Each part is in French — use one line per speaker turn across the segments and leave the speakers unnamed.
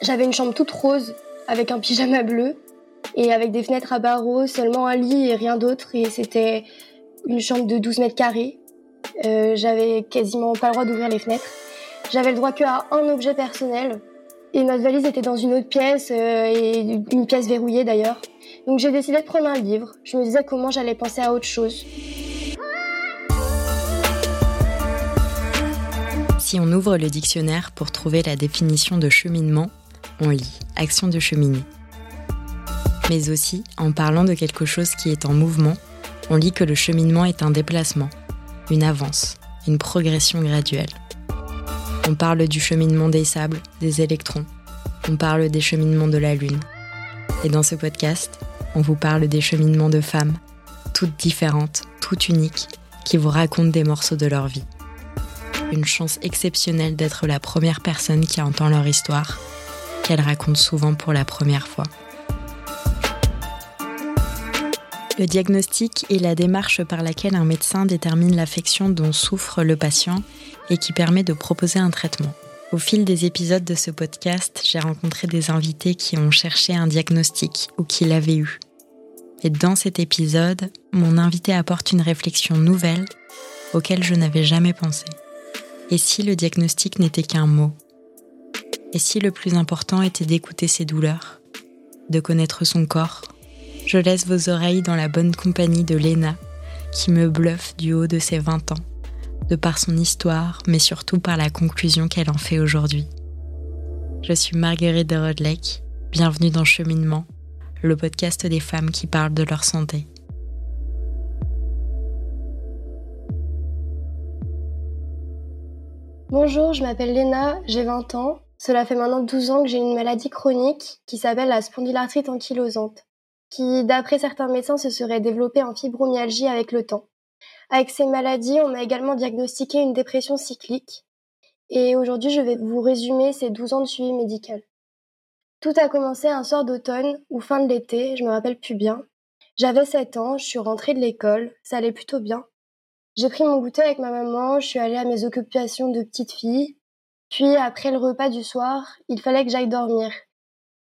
J'avais une chambre toute rose avec un pyjama bleu et avec des fenêtres à barreaux, seulement un lit et rien d'autre. Et c'était une chambre de 12 mètres carrés. Euh, j'avais quasiment pas le droit d'ouvrir les fenêtres. J'avais le droit qu'à un objet personnel. Et notre valise était dans une autre pièce, euh, et une pièce verrouillée d'ailleurs. Donc j'ai décidé de prendre un livre. Je me disais comment j'allais penser à autre chose.
Si on ouvre le dictionnaire pour trouver la définition de cheminement, on lit action de cheminer. Mais aussi, en parlant de quelque chose qui est en mouvement, on lit que le cheminement est un déplacement, une avance, une progression graduelle. On parle du cheminement des sables, des électrons. On parle des cheminements de la Lune. Et dans ce podcast, on vous parle des cheminements de femmes, toutes différentes, toutes uniques, qui vous racontent des morceaux de leur vie. Une chance exceptionnelle d'être la première personne qui entend leur histoire, qu'elles racontent souvent pour la première fois. Le diagnostic est la démarche par laquelle un médecin détermine l'affection dont souffre le patient et qui permet de proposer un traitement. Au fil des épisodes de ce podcast, j'ai rencontré des invités qui ont cherché un diagnostic ou qui l'avaient eu. Et dans cet épisode, mon invité apporte une réflexion nouvelle auquel je n'avais jamais pensé. Et si le diagnostic n'était qu'un mot Et si le plus important était d'écouter ses douleurs, de connaître son corps je laisse vos oreilles dans la bonne compagnie de Léna, qui me bluffe du haut de ses 20 ans, de par son histoire, mais surtout par la conclusion qu'elle en fait aujourd'hui. Je suis Marguerite de Rodlek, bienvenue dans Cheminement, le podcast des femmes qui parlent de leur santé.
Bonjour, je m'appelle Léna, j'ai 20 ans. Cela fait maintenant 12 ans que j'ai une maladie chronique qui s'appelle la spondylarthrite ankylosante qui, d'après certains médecins, se serait développée en fibromyalgie avec le temps. Avec ces maladies, on m'a également diagnostiqué une dépression cyclique. Et aujourd'hui, je vais vous résumer ces 12 ans de suivi médical. Tout a commencé un soir d'automne ou fin de l'été, je me rappelle plus bien. J'avais 7 ans, je suis rentrée de l'école, ça allait plutôt bien. J'ai pris mon goûter avec ma maman, je suis allée à mes occupations de petite fille. Puis, après le repas du soir, il fallait que j'aille dormir.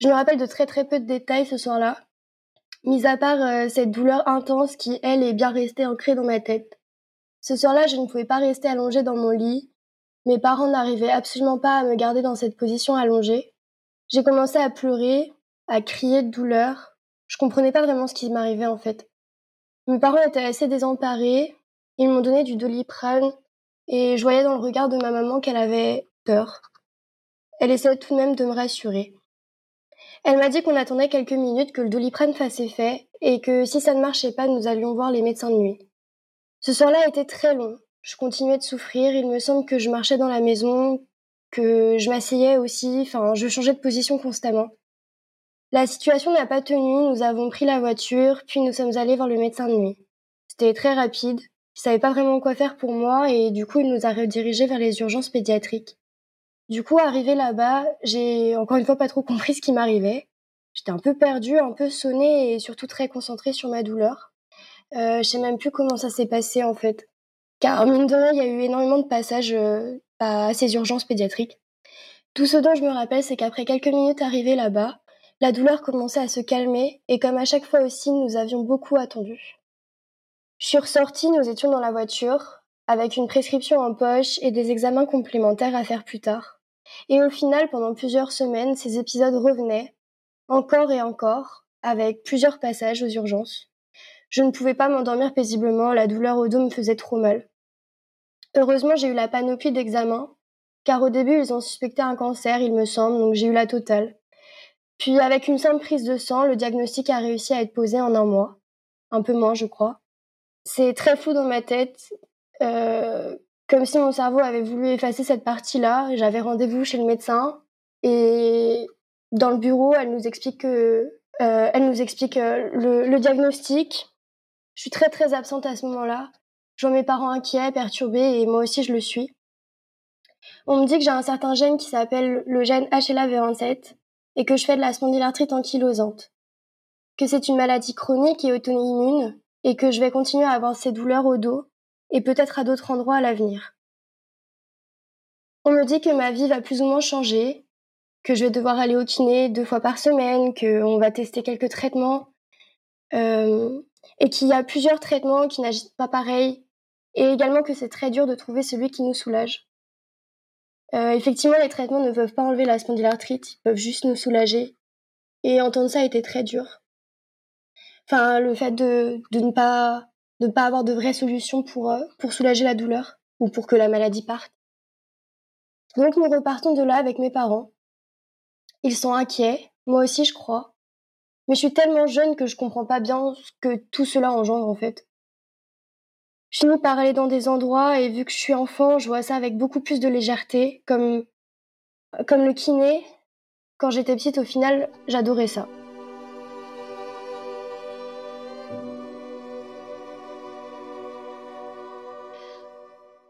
Je me rappelle de très très peu de détails ce soir-là, mis à part euh, cette douleur intense qui, elle, est bien restée ancrée dans ma tête. Ce soir-là, je ne pouvais pas rester allongée dans mon lit. Mes parents n'arrivaient absolument pas à me garder dans cette position allongée. J'ai commencé à pleurer, à crier de douleur. Je comprenais pas vraiment ce qui m'arrivait en fait. Mes parents étaient assez désemparés. Ils m'ont donné du doliprane et je voyais dans le regard de ma maman qu'elle avait peur. Elle essayait tout de même de me rassurer. Elle m'a dit qu'on attendait quelques minutes que le doliprane fasse effet et que si ça ne marchait pas, nous allions voir les médecins de nuit. Ce soir-là était très long. Je continuais de souffrir. Il me semble que je marchais dans la maison, que je m'asseyais aussi. Enfin, je changeais de position constamment. La situation n'a pas tenu. Nous avons pris la voiture, puis nous sommes allés voir le médecin de nuit. C'était très rapide. Il savait pas vraiment quoi faire pour moi et du coup, il nous a redirigés vers les urgences pédiatriques. Du coup, arrivé là-bas, j'ai encore une fois pas trop compris ce qui m'arrivait. J'étais un peu perdue, un peu sonnée et surtout très concentrée sur ma douleur. Euh, je sais même plus comment ça s'est passé en fait. Car mine de rien, il y a eu énormément de passages à ces urgences pédiatriques. Tout ce dont je me rappelle, c'est qu'après quelques minutes arrivées là-bas, la douleur commençait à se calmer et comme à chaque fois aussi, nous avions beaucoup attendu. Je suis ressortie, nous étions dans la voiture, avec une prescription en poche et des examens complémentaires à faire plus tard. Et au final, pendant plusieurs semaines, ces épisodes revenaient, encore et encore, avec plusieurs passages aux urgences. Je ne pouvais pas m'endormir paisiblement, la douleur au dos me faisait trop mal. Heureusement, j'ai eu la panoplie d'examens, car au début, ils ont suspecté un cancer, il me semble, donc j'ai eu la totale. Puis, avec une simple prise de sang, le diagnostic a réussi à être posé en un mois. Un peu moins, je crois. C'est très flou dans ma tête. Euh, comme si mon cerveau avait voulu effacer cette partie-là. J'avais rendez-vous chez le médecin et dans le bureau, elle nous explique que, euh, elle nous explique euh, le, diagnostic. Je suis très très absente à ce moment-là. Je vois mes parents inquiets, perturbés et moi aussi je le suis. On me dit que j'ai un certain gène qui s'appelle le gène HLA-V27 et que je fais de la spondylarthrite ankylosante. Que c'est une maladie chronique et auto-immune et que je vais continuer à avoir ces douleurs au dos et peut-être à d'autres endroits à l'avenir. On me dit que ma vie va plus ou moins changer, que je vais devoir aller au kiné deux fois par semaine, qu'on va tester quelques traitements, euh, et qu'il y a plusieurs traitements qui n'agissent pas pareil, et également que c'est très dur de trouver celui qui nous soulage. Euh, effectivement, les traitements ne peuvent pas enlever la spondylarthrite, ils peuvent juste nous soulager. Et entendre ça a été très dur. Enfin, le fait de, de ne pas de pas avoir de vraies solutions pour euh, pour soulager la douleur ou pour que la maladie parte. Donc nous repartons de là avec mes parents. Ils sont inquiets, moi aussi je crois. Mais je suis tellement jeune que je comprends pas bien ce que tout cela engendre en fait. Je finis par aller dans des endroits et vu que je suis enfant, je vois ça avec beaucoup plus de légèreté, comme, comme le kiné. Quand j'étais petite, au final, j'adorais ça.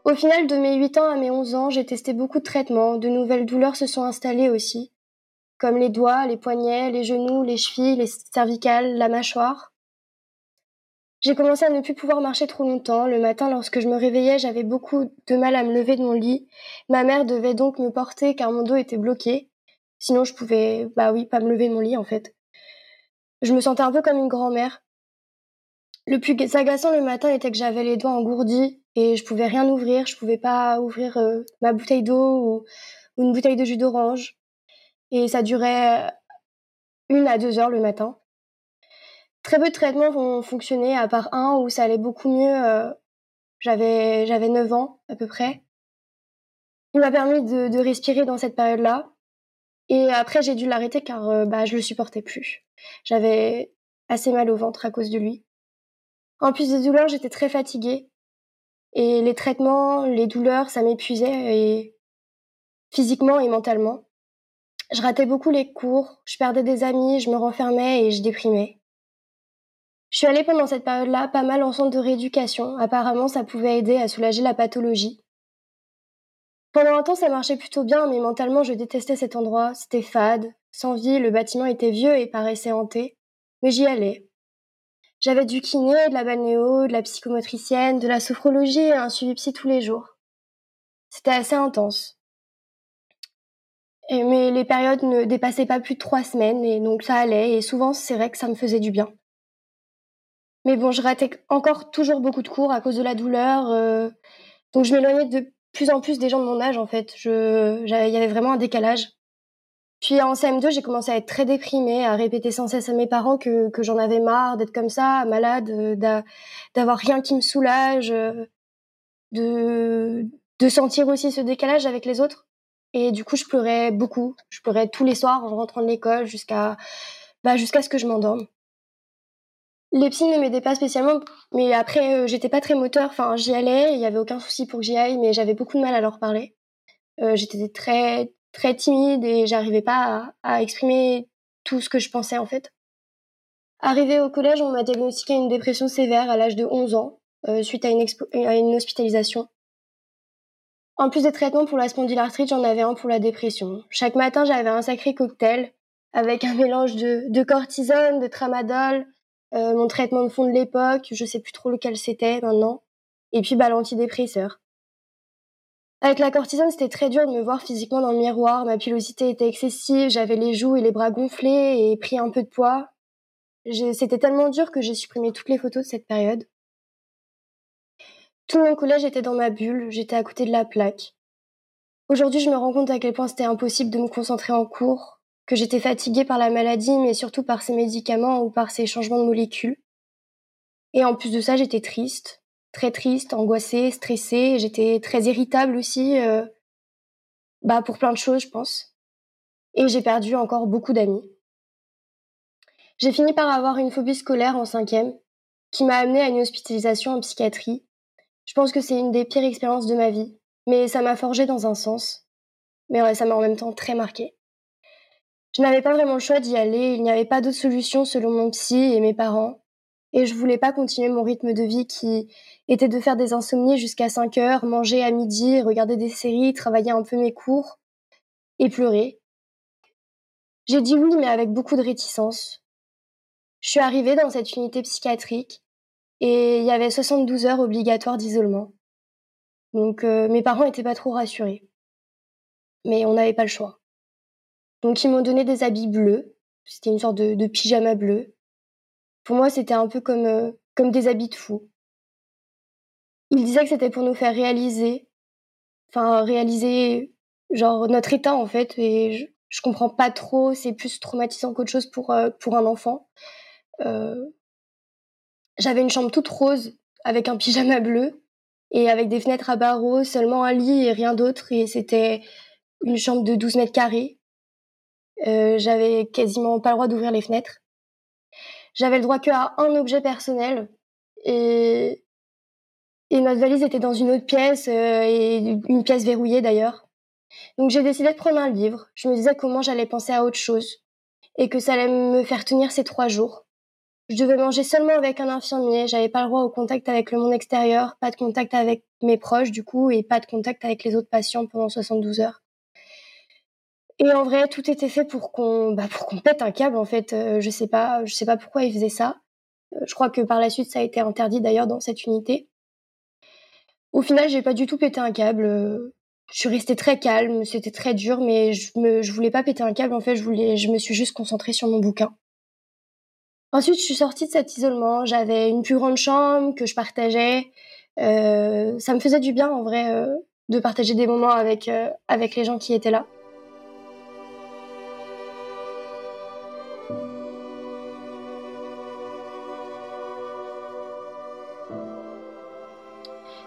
Au final, de mes 8 ans à mes 11 ans, j'ai testé beaucoup de traitements, de nouvelles douleurs se sont installées aussi, comme les doigts, les poignets, les genoux, les chevilles, les cervicales, la mâchoire. J'ai commencé à ne plus pouvoir marcher trop longtemps. Le matin, lorsque je me réveillais, j'avais beaucoup de mal à me lever de mon lit. Ma mère devait donc me porter car mon dos était bloqué. Sinon, je pouvais, bah oui, pas me lever de mon lit en fait. Je me sentais un peu comme une grand-mère. Le plus agaçant le matin était que j'avais les doigts engourdis et je pouvais rien ouvrir. Je pouvais pas ouvrir euh, ma bouteille d'eau ou, une bouteille de jus d'orange. Et ça durait une à deux heures le matin. Très peu de traitements vont fonctionner, à part un où ça allait beaucoup mieux. Euh, j'avais j'avais 9 ans à peu près. Il m'a permis de, de, respirer dans cette période-là. Et après, j'ai dû l'arrêter car euh, bah, je le supportais plus. J'avais assez mal au ventre à cause de lui. En plus des douleurs, j'étais très fatiguée. Et les traitements, les douleurs, ça m'épuisait physiquement et mentalement. Je ratais beaucoup les cours, je perdais des amis, je me renfermais et je déprimais. Je suis allée pendant cette période-là pas mal en centre de rééducation. Apparemment, ça pouvait aider à soulager la pathologie. Pendant un temps, ça marchait plutôt bien, mais mentalement, je détestais cet endroit. C'était fade, sans vie, le bâtiment était vieux et paraissait hanté. Mais j'y allais. J'avais du kiné, de la balnéo, de la psychomotricienne, de la sophrologie et un suivi psy tous les jours. C'était assez intense. Mais les périodes ne dépassaient pas plus de trois semaines, et donc ça allait, et souvent c'est vrai que ça me faisait du bien. Mais bon, je ratais encore toujours beaucoup de cours à cause de la douleur. Euh, donc je m'éloignais de plus en plus des gens de mon âge en fait. Il y avait vraiment un décalage. Puis en CM2, j'ai commencé à être très déprimée, à répéter sans cesse à mes parents que, que j'en avais marre d'être comme ça, malade, euh, d'avoir rien qui me soulage, euh, de, de sentir aussi ce décalage avec les autres. Et du coup, je pleurais beaucoup. Je pleurais tous les soirs en rentrant de l'école jusqu'à bah, jusqu'à ce que je m'endorme. Les psys ne m'aidaient pas spécialement, mais après, euh, j'étais pas très moteur. Enfin, j'y allais, il y avait aucun souci pour que j'y aille, mais j'avais beaucoup de mal à leur parler. J'étais très, très timide et j'arrivais pas à, exprimer tout ce que je pensais, en fait. Arrivé au collège, on m'a diagnostiqué une dépression sévère à l'âge de 11 ans, euh, suite à une, hospitalisation. En plus des traitements pour la spondylarthrite, j'en avais un pour la dépression. Chaque matin, j'avais un sacré cocktail avec un mélange de, de cortisone, de tramadol, euh, mon traitement de fond de l'époque, je sais plus trop lequel c'était maintenant, et puis bah, l'antidépresseur. Avec la cortisone, c'était très dur de me voir physiquement dans le miroir, ma pilosité était excessive, j'avais les joues et les bras gonflés et pris un peu de poids. C'était tellement dur que j'ai supprimé toutes les photos de cette période. Tout mon collège était dans ma bulle, j'étais à côté de la plaque. Aujourd'hui, je me rends compte à quel point c'était impossible de me concentrer en cours, que j'étais fatiguée par la maladie, mais surtout par ces médicaments ou par ces changements de molécules. Et en plus de ça, j'étais triste, très triste, angoissée, stressée. J'étais très irritable aussi, euh, bah pour plein de choses, je pense. Et j'ai perdu encore beaucoup d'amis. J'ai fini par avoir une phobie scolaire en cinquième, qui m'a amenée à une hospitalisation en psychiatrie. Je pense que c'est une des pires expériences de ma vie, mais ça m'a forgé dans un sens. Mais ça m'a en même temps très marqué. Je n'avais pas vraiment le choix d'y aller, il n'y avait pas d'autre solution selon mon psy et mes parents. Et je voulais pas continuer mon rythme de vie qui était de faire des insomnies jusqu'à 5 heures, manger à midi, regarder des séries, travailler un peu mes cours et pleurer. J'ai dit oui, mais avec beaucoup de réticence. Je suis arrivée dans cette unité psychiatrique et il y avait 72 heures obligatoires d'isolement. Donc euh, mes parents étaient pas trop rassurés. mais on n'avait pas le choix. Donc ils m'ont donné des habits bleus, c'était une sorte de, pyjama bleu. Pour moi, c'était un peu comme, euh, comme des habits de fou. Ils disaient que c'était pour nous faire réaliser, enfin réaliser genre notre état en fait, et je, je comprends pas trop, c'est plus traumatisant qu'autre chose pour, euh, pour un enfant. Euh, j'avais une chambre toute rose avec un pyjama bleu et avec des fenêtres à barreaux, seulement un lit et rien d'autre. Et c'était une chambre de 12 mètres carrés. J'avais quasiment pas le droit d'ouvrir les fenêtres. J'avais le droit qu'à un objet personnel et et notre valise était dans une autre pièce euh, et une pièce verrouillée d'ailleurs. Donc j'ai décidé de prendre un livre. Je me disais comment j'allais penser à autre chose et que ça allait me faire tenir ces trois jours. Je devais manger seulement avec un infirmier, j'avais pas le droit au contact avec le monde extérieur, pas de contact avec mes proches du coup et pas de contact avec les autres patients pendant 72 heures. Et en vrai, tout était fait pour qu'on bah, pour qu'on pète un câble en fait, euh, je sais pas, je sais pas pourquoi ils faisaient ça. Euh, je crois que par la suite ça a été interdit d'ailleurs dans cette unité. Au final, j'ai pas du tout pété un câble. Euh, je suis restée très calme, c'était très dur, mais je me, je voulais pas péter un câble. En fait, je voulais, je me suis juste concentrée sur mon bouquin. Ensuite, je suis sortie de cet isolement. J'avais une plus grande chambre que je partageais. Ça me faisait du bien, en vrai, de partager des moments avec, avec les gens qui étaient là.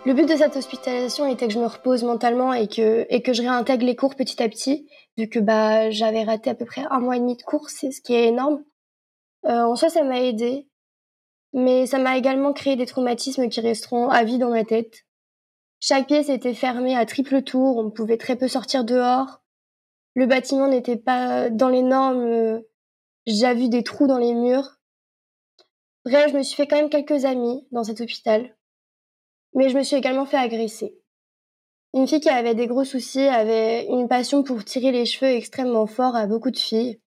Le but de cette hospitalisation était que je me repose mentalement et que, et que je réintègre les cours petit à petit, vu que bah, j'avais raté à peu près un mois et demi de cours, c'est ce qui est énorme. Euh, en soi, ça m'a aidé, mais ça m'a également créé des traumatismes qui resteront à vie dans ma tête. Chaque pièce était fermée à triple tour, on pouvait très peu sortir dehors. Le bâtiment n'était pas dans les normes, euh, j'ai vu des trous dans les murs. Bref, je me suis fait quand même quelques amis dans cet hôpital, mais je me suis également fait agresser. Une fille qui avait des gros soucis avait une passion pour tirer les cheveux extrêmement fort à beaucoup de filles.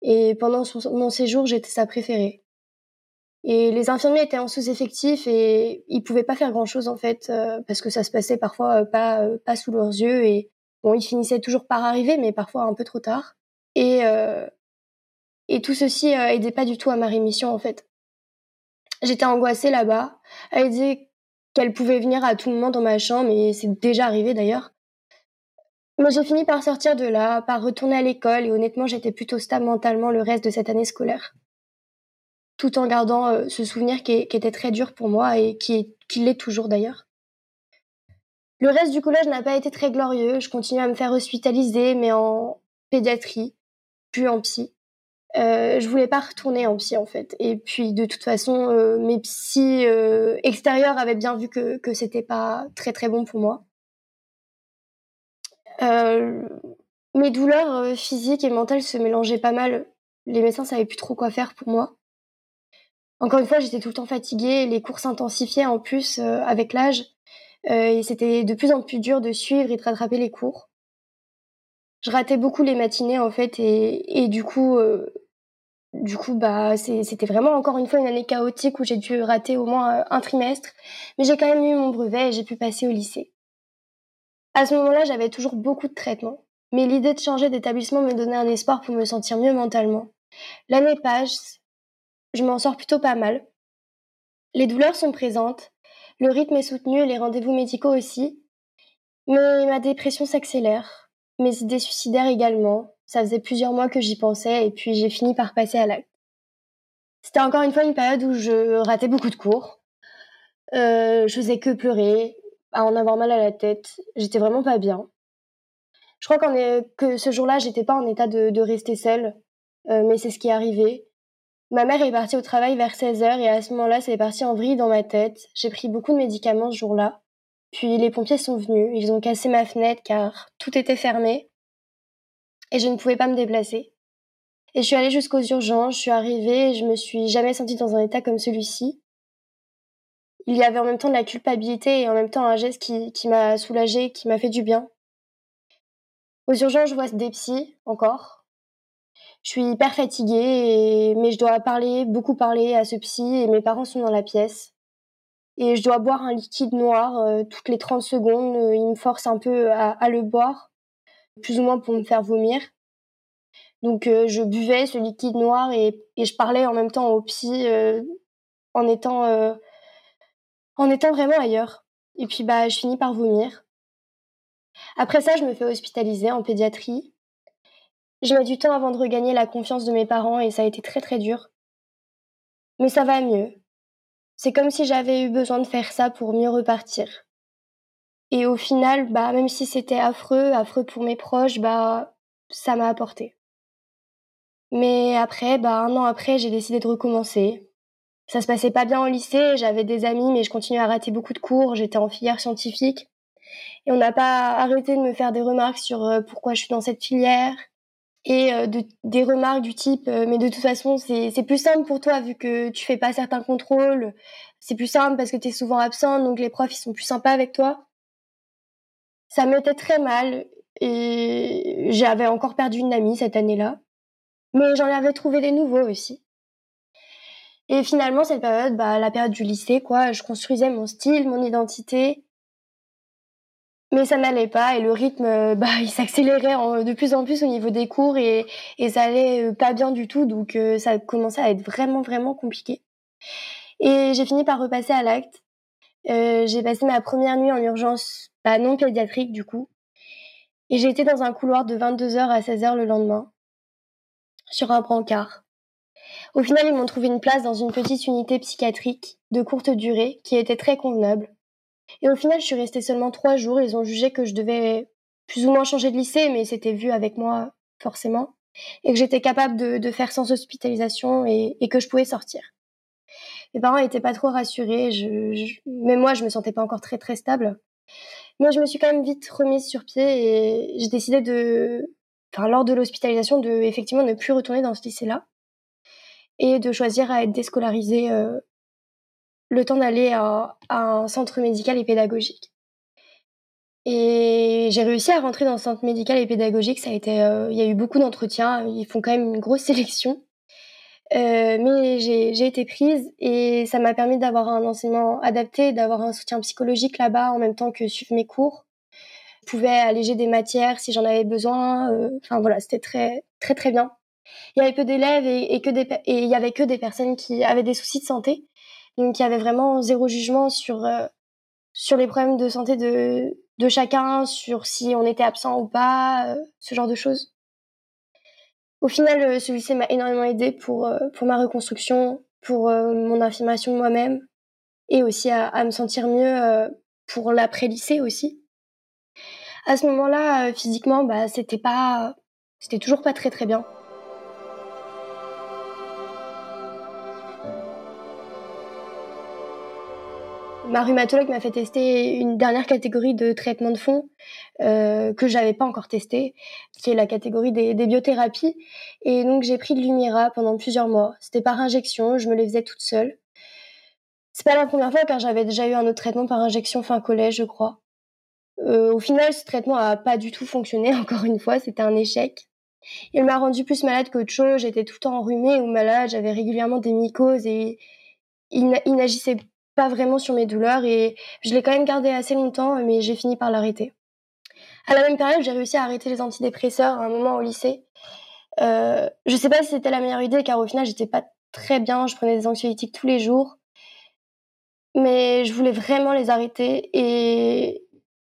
Et pendant mon séjour, j'étais sa préférée. Et les infirmiers étaient en sous-effectif et ils pouvaient pas faire grand-chose en fait euh, parce que ça se passait parfois euh, pas euh, pas sous leurs yeux et bon ils finissaient toujours par arriver mais parfois un peu trop tard et et tout ceci aidait pas du tout à ma rémission en fait. J'étais angoissée là-bas. Elle disait qu'elle pouvait venir à tout moment dans ma chambre et c'est déjà arrivé d'ailleurs. Moi, j'ai fini par sortir de là, par retourner à l'école et honnêtement, j'étais plutôt stable mentalement le reste de cette année scolaire. Tout en gardant euh, ce souvenir qui, était très dur pour moi et qui, qui l'est toujours d'ailleurs. Le reste du collège n'a pas été très glorieux. Je continue à me faire hospitaliser, mais en pédiatrie, puis en psy. Euh, je voulais pas retourner en psy en fait. Et puis de toute façon, euh, mes psys euh, extérieurs avaient bien vu que que c'était pas très très bon pour moi. Mes douleurs physiques et mentales se mélangeaient pas mal. Les médecins savaient plus trop quoi faire pour moi. Encore une fois, j'étais tout le temps fatiguée, les cours s'intensifiaient en plus avec l'âge, et c'était de plus en plus dur de suivre et de rattraper les cours. Je ratais beaucoup les matinées en fait, et, du coup, du coup, bah, c'était vraiment encore une fois une année chaotique où j'ai dû rater au moins un trimestre, mais j'ai quand même eu mon brevet et j'ai pu passer au lycée. À ce moment-là, j'avais toujours beaucoup de traitements, mais l'idée de changer d'établissement me donnait un espoir pour me sentir mieux mentalement. L'année passe, je m'en sors plutôt pas mal. Les douleurs sont présentes, le rythme est soutenu et les rendez-vous médicaux aussi, mais ma dépression s'accélère, mes idées suicidaires également. Ça faisait plusieurs mois que j'y pensais et puis j'ai fini par passer à l'acte. C'était encore une fois une période où je ratais beaucoup de cours. Euh, je faisais que pleurer, à en avoir mal à la tête. J'étais vraiment pas bien. Je crois est, que ce jour-là, j'étais pas en état de, rester seule, euh, mais c'est ce qui est arrivé. Ma mère est partie au travail vers 16 heures et à ce moment-là, c'est parti en vrille dans ma tête. J'ai pris beaucoup de médicaments ce jour-là. Puis les pompiers sont venus, ils ont cassé ma fenêtre car tout était fermé et je ne pouvais pas me déplacer. Et je suis allée jusqu'aux urgences, je suis arrivée et je me suis jamais sentie dans un état comme celui-ci il y avait en même temps de la culpabilité et en même temps un geste qui, qui m'a soulagée, qui m'a fait du bien. Aux urgences, je vois des psys encore. Je suis hyper fatiguée, mais je dois parler, beaucoup parler à ce psy et mes parents sont dans la pièce. Et je dois boire un liquide noir euh, toutes les 30 secondes. Euh, il me force un peu à, à, le boire. plus ou moins pour me faire vomir. Donc je buvais ce liquide noir et, et, je parlais en même temps au psy en étant en étant vraiment ailleurs. Et puis bah je finis par vomir. Après ça, je me fais hospitaliser en pédiatrie. Je mets du temps avant de regagner la confiance de mes parents et ça a été très très dur. Mais ça va mieux. C'est comme si j'avais eu besoin de faire ça pour mieux repartir. Et au final, bah même si c'était affreux, affreux pour mes proches, bah ça m'a apporté. Mais après, bah un an après, j'ai décidé de recommencer. Ça se passait pas bien au lycée, j'avais des amis, mais je continuais à rater beaucoup de cours, j'étais en filière scientifique. Et on n'a pas arrêté de me faire des remarques sur euh, pourquoi je suis dans cette filière. Et euh, des remarques du type, euh, mais de toute façon, c'est plus simple pour toi vu que tu fais pas certains contrôles. C'est plus simple parce que tu es souvent absente, donc les profs, ils sont plus sympas avec toi. Ça m'était très mal et j'avais encore perdu une amie cette année-là. Mais j'en avais trouvé des nouveaux aussi. Et finalement, cette période, bah, la période du lycée, quoi, je construisais mon style, mon identité. Mais ça n'allait pas et le rythme, bah, il s'accélérait de plus en plus au niveau des cours et, et ça allait euh, pas bien du tout. Donc, euh, ça commençait à être vraiment, vraiment compliqué. Et j'ai fini par repasser à l'acte. Euh, j'ai passé ma première nuit en urgence, bah, non pédiatrique du coup. Et j'ai été dans un couloir de 22h à 16h le lendemain, sur un brancard. Au final, ils m'ont trouvé une place dans une petite unité psychiatrique de courte durée qui était très convenable. Et au final, je suis restée seulement trois jours. Ils ont jugé que je devais plus ou moins changer de lycée, mais c'était vu avec moi forcément, et que j'étais capable de, faire sans hospitalisation et, que je pouvais sortir. Mes parents n'étaient pas trop rassurés, je, mais moi, je me sentais pas encore très très stable. Mais je me suis quand même vite remise sur pied et j'ai décidé de, enfin, lors de l'hospitalisation, de effectivement ne plus retourner dans ce lycée-là et de choisir à être déscolarisée euh, le temps d'aller à, un centre médical et pédagogique. Et j'ai réussi à rentrer dans le centre médical et pédagogique. Ça a été, euh, il y a eu beaucoup d'entretiens. Ils font quand même une grosse sélection. Euh, mais j'ai été prise et ça m'a permis d'avoir un enseignement adapté, d'avoir un soutien psychologique là-bas en même temps que suivre mes cours. Je pouvais alléger des matières si j'en avais besoin. Enfin voilà, c'était très très très bien il y avait peu d'élèves et, que des et il y avait que des personnes qui avaient des soucis de santé. Donc il y avait vraiment zéro jugement sur euh, sur les problèmes de santé de de chacun, sur si on était absent ou pas, euh, ce genre de choses. Au final, euh, ce lycée m'a énormément aidé pour pour ma reconstruction, pour mon affirmation de moi-même et aussi à, à, me sentir mieux pour l'après-lycée aussi. À ce moment-là, physiquement, bah c'était pas c'était toujours pas très très bien. Ma rhumatologue m'a fait tester une dernière catégorie de traitement de fond euh, que j'avais pas encore testé, qui est la catégorie des, biothérapies. Et donc j'ai pris de l'Humira pendant plusieurs mois. C'était par injection, je me les faisais toute seule. C'est pas la première fois car j'avais déjà eu un autre traitement par injection fin collège, je crois. Euh, au final, ce traitement a pas du tout fonctionné. Encore une fois, c'était un échec. Il m'a rendu plus malade qu'autre chose. J'étais tout le temps enrhumée ou malade. J'avais régulièrement des mycoses et il n'agissait pas vraiment sur mes douleurs et je l'ai quand même gardé assez longtemps, mais j'ai fini par l'arrêter. À la même période, j'ai réussi à arrêter les antidépresseurs à un moment au lycée. Euh, je sais pas si c'était la meilleure idée car au final j'étais pas très bien, je prenais des anxiolytiques tous les jours. Mais je voulais vraiment les arrêter et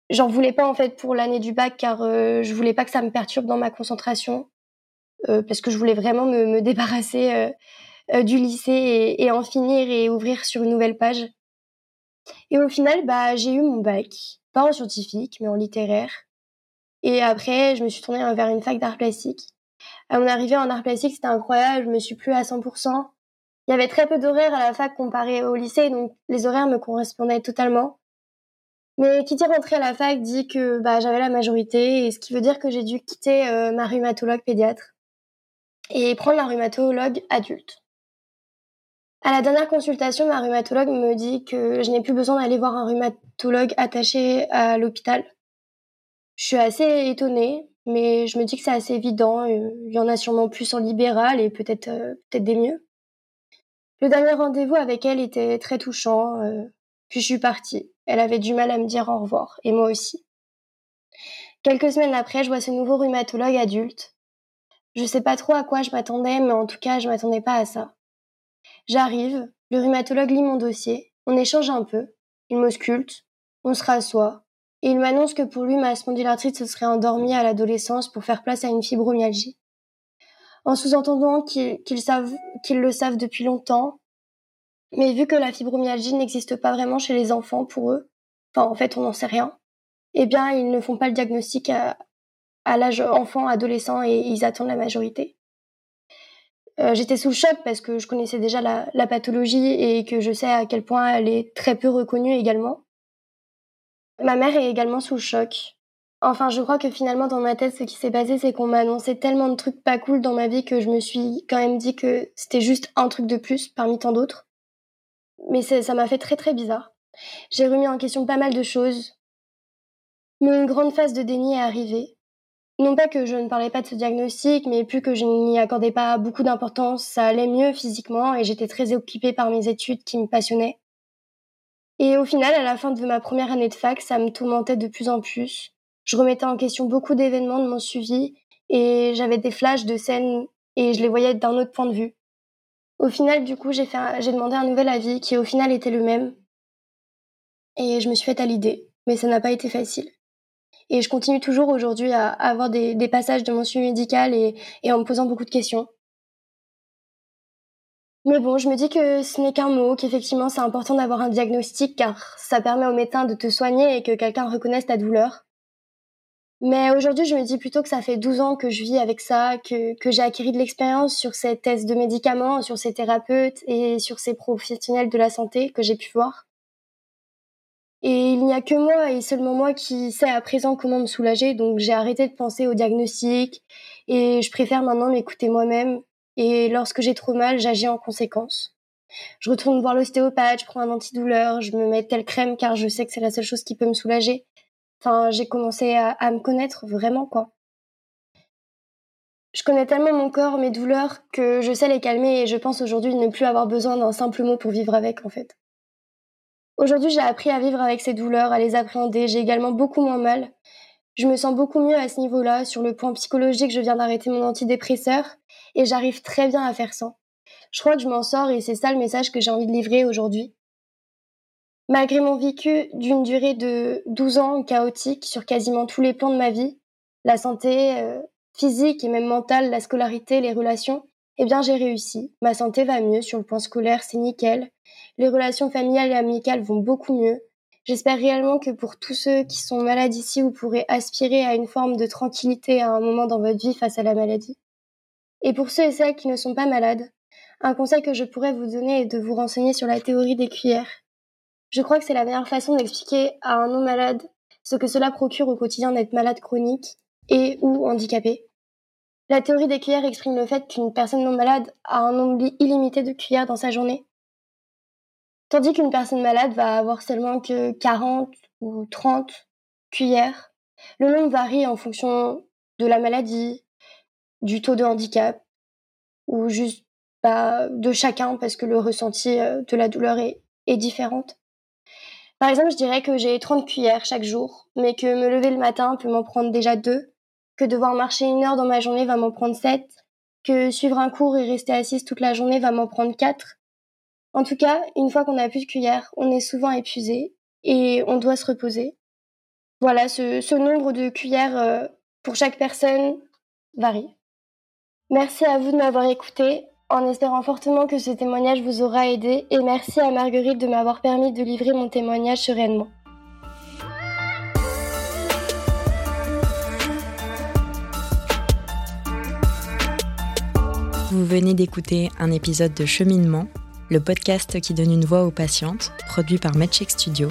j'en voulais pas en fait pour l'année du bac car euh, je voulais pas que ça me perturbe dans ma concentration euh, parce que je voulais vraiment me, me débarrasser euh, euh, du lycée et, en finir et ouvrir sur une nouvelle page. Et au final, bah, j'ai eu mon bac, pas en scientifique, mais en littéraire. Et après, je me suis tournée vers une fac d'art plastique. À mon arrivée en art plastique, c'était incroyable, je me suis plus à 100%. Il y avait très peu d'horaires à la fac comparé au lycée, donc les horaires me correspondaient totalement. Mais qui dit à la fac dit que bah, j'avais la majorité, et ce qui veut dire que j'ai dû quitter euh, ma rhumatologue pédiatre et prendre la rhumatologue adulte. À la dernière consultation, ma rhumatologue me dit que je n'ai plus besoin d'aller voir un rhumatologue attaché à l'hôpital. Je suis assez étonnée, mais je me dis que c'est assez évident. Il y en a sûrement plus en libéral et peut-être euh, peut-être des mieux. Le dernier rendez-vous avec elle était très touchant. Euh, puis je suis partie. Elle avait du mal à me dire au revoir, et moi aussi. Quelques semaines après, je vois ce nouveau rhumatologue adulte. Je sais pas trop à quoi je m'attendais, mais en tout cas, je m'attendais pas à ça. J'arrive, le rhumatologue lit mon dossier, on échange un peu, il m'ausculte, on se rassoit, et il m'annonce que pour lui, ma spondylarthrite se serait endormie à l'adolescence pour faire place à une fibromyalgie. En sous-entendant qu'ils le savent depuis longtemps, mais vu que la fibromyalgie n'existe pas vraiment chez les enfants pour eux, enfin en fait on n'en sait rien, eh bien ils ne font pas le diagnostic à, à l'âge enfant, adolescent et ils attendent la majorité. Euh, j'étais sous choc parce que je connaissais déjà la, pathologie et que je sais à quel point elle est très peu reconnue également. Ma mère est également sous choc. Enfin, je crois que finalement, dans ma tête, ce qui s'est passé, c'est qu'on m'a annoncé tellement de trucs pas cool dans ma vie que je me suis quand même dit que c'était juste un truc de plus parmi tant d'autres. Mais ça m'a fait très très bizarre. J'ai remis en question pas mal de choses. Mais une grande phase de déni est arrivée. Non pas que je ne parlais pas de ce diagnostic, mais plus que je n'y accordais pas beaucoup d'importance, ça allait mieux physiquement et j'étais très occupée par mes études qui me passionnaient. Et au final, à la fin de ma première année de fac, ça me tourmentait de plus en plus. Je remettais en question beaucoup d'événements de mon suivi et j'avais des flashs de scènes et je les voyais d'un autre point de vue. Au final, du coup, j'ai j'ai demandé un nouvel avis qui au final était le même. Et je me suis faite à l'idée, mais ça n'a pas été facile. Et je continue toujours aujourd'hui à, avoir des, passages de mon suivi médical et, en me posant beaucoup de questions. Mais bon, je me dis que ce n'est qu'un mot, qu'effectivement c'est important d'avoir un diagnostic car ça permet au médecin de te soigner et que quelqu'un reconnaisse ta douleur. Mais aujourd'hui, je me dis plutôt que ça fait 12 ans que je vis avec ça, que, que j'ai acquis de l'expérience sur ces tests de médicaments, sur ces thérapeutes et sur ces professionnels de la santé que j'ai pu voir. Et il n'y a que moi et seulement moi qui sais à présent comment me soulager, donc j'ai arrêté de penser au diagnostic et je préfère maintenant m'écouter moi-même et lorsque j'ai trop mal, j'agis en conséquence. Je retourne voir l'ostéopathe, je prends un antidouleur, je me mets telle crème car je sais que c'est la seule chose qui peut me soulager. Enfin, j'ai commencé à, à me connaître vraiment, quoi. Je connais tellement mon corps, mes douleurs, que je sais les calmer et je pense aujourd'hui ne plus avoir besoin d'un simple mot pour vivre avec, en fait. Aujourd'hui, j'ai appris à vivre avec ces douleurs, à les appréhender. J'ai également beaucoup moins mal. Je me sens beaucoup mieux à ce niveau-là. Sur le point psychologique, je viens d'arrêter mon antidépresseur et j'arrive très bien à faire sans. Je crois que je m'en sors et c'est ça le message que j'ai envie de livrer aujourd'hui. Malgré mon vécu d'une durée de 12 ans chaotique sur quasiment tous les plans de ma vie, la santé euh, physique et même mentale, la scolarité, les relations, eh bien j'ai réussi. Ma santé va mieux sur le point scolaire, c'est nickel. Les relations familiales et amicales vont beaucoup mieux. J'espère réellement que pour tous ceux qui sont malades ici, vous pourrez aspirer à une forme de tranquillité à un moment dans votre vie face à la maladie. Et pour ceux et celles qui ne sont pas malades, un conseil que je pourrais vous donner est de vous renseigner sur la théorie des cuillères. Je crois que c'est la meilleure façon d'expliquer à un non malade ce que cela procure au quotidien d'être malade chronique et ou handicapé. La théorie des cuillères exprime le fait qu'une personne non malade a un nombre illimité de cuillères dans sa journée Tandis qu'une personne malade va avoir seulement que 40 ou 30 cuillères. Le nombre varie en fonction de la maladie, du taux de handicap ou juste bah, de chacun parce que le ressenti euh, de la douleur est, est différente. Par exemple, je dirais que j'ai 30 cuillères chaque jour, mais que me lever le matin peut m'en prendre déjà deux, que devoir marcher une heure dans ma journée va m'en prendre sept, que suivre un cours et rester assise toute la journée va m'en prendre quatre, en tout cas, une fois qu'on a plus de cuillère, on est souvent épuisé et on doit se reposer. Voilà, ce, nombre de cuillères euh, pour chaque personne varie. Merci à vous de m'avoir écouté, en espérant fortement que ce témoignage vous aura aidé, et merci à Marguerite de m'avoir permis de livrer mon témoignage sereinement.
Vous venez d'écouter un épisode de Cheminement le podcast qui donne une voix aux patientes, produit par MedCheck Studio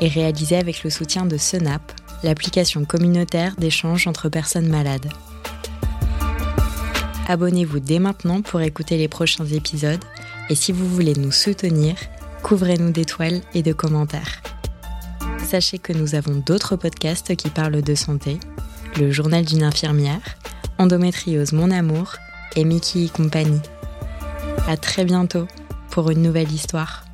et réalisé avec le soutien de Senap, l'application communautaire d'échange entre personnes malades. Abonnez-vous dès maintenant pour écouter les prochains épisodes et si vous voulez nous soutenir, couvrez-nous d'étoiles et de commentaires. Sachez que nous avons d'autres podcasts qui parlent de santé, le journal d'une infirmière, Endométriose Mon Amour et Mickey et compagnie. À très bientôt pour une nouvelle histoire.